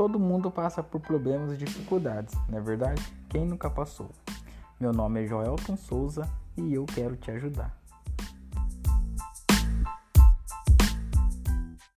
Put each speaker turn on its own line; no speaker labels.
Todo mundo passa por problemas e dificuldades, não é verdade? Quem nunca passou? Meu nome é Joelton Souza e eu quero te ajudar.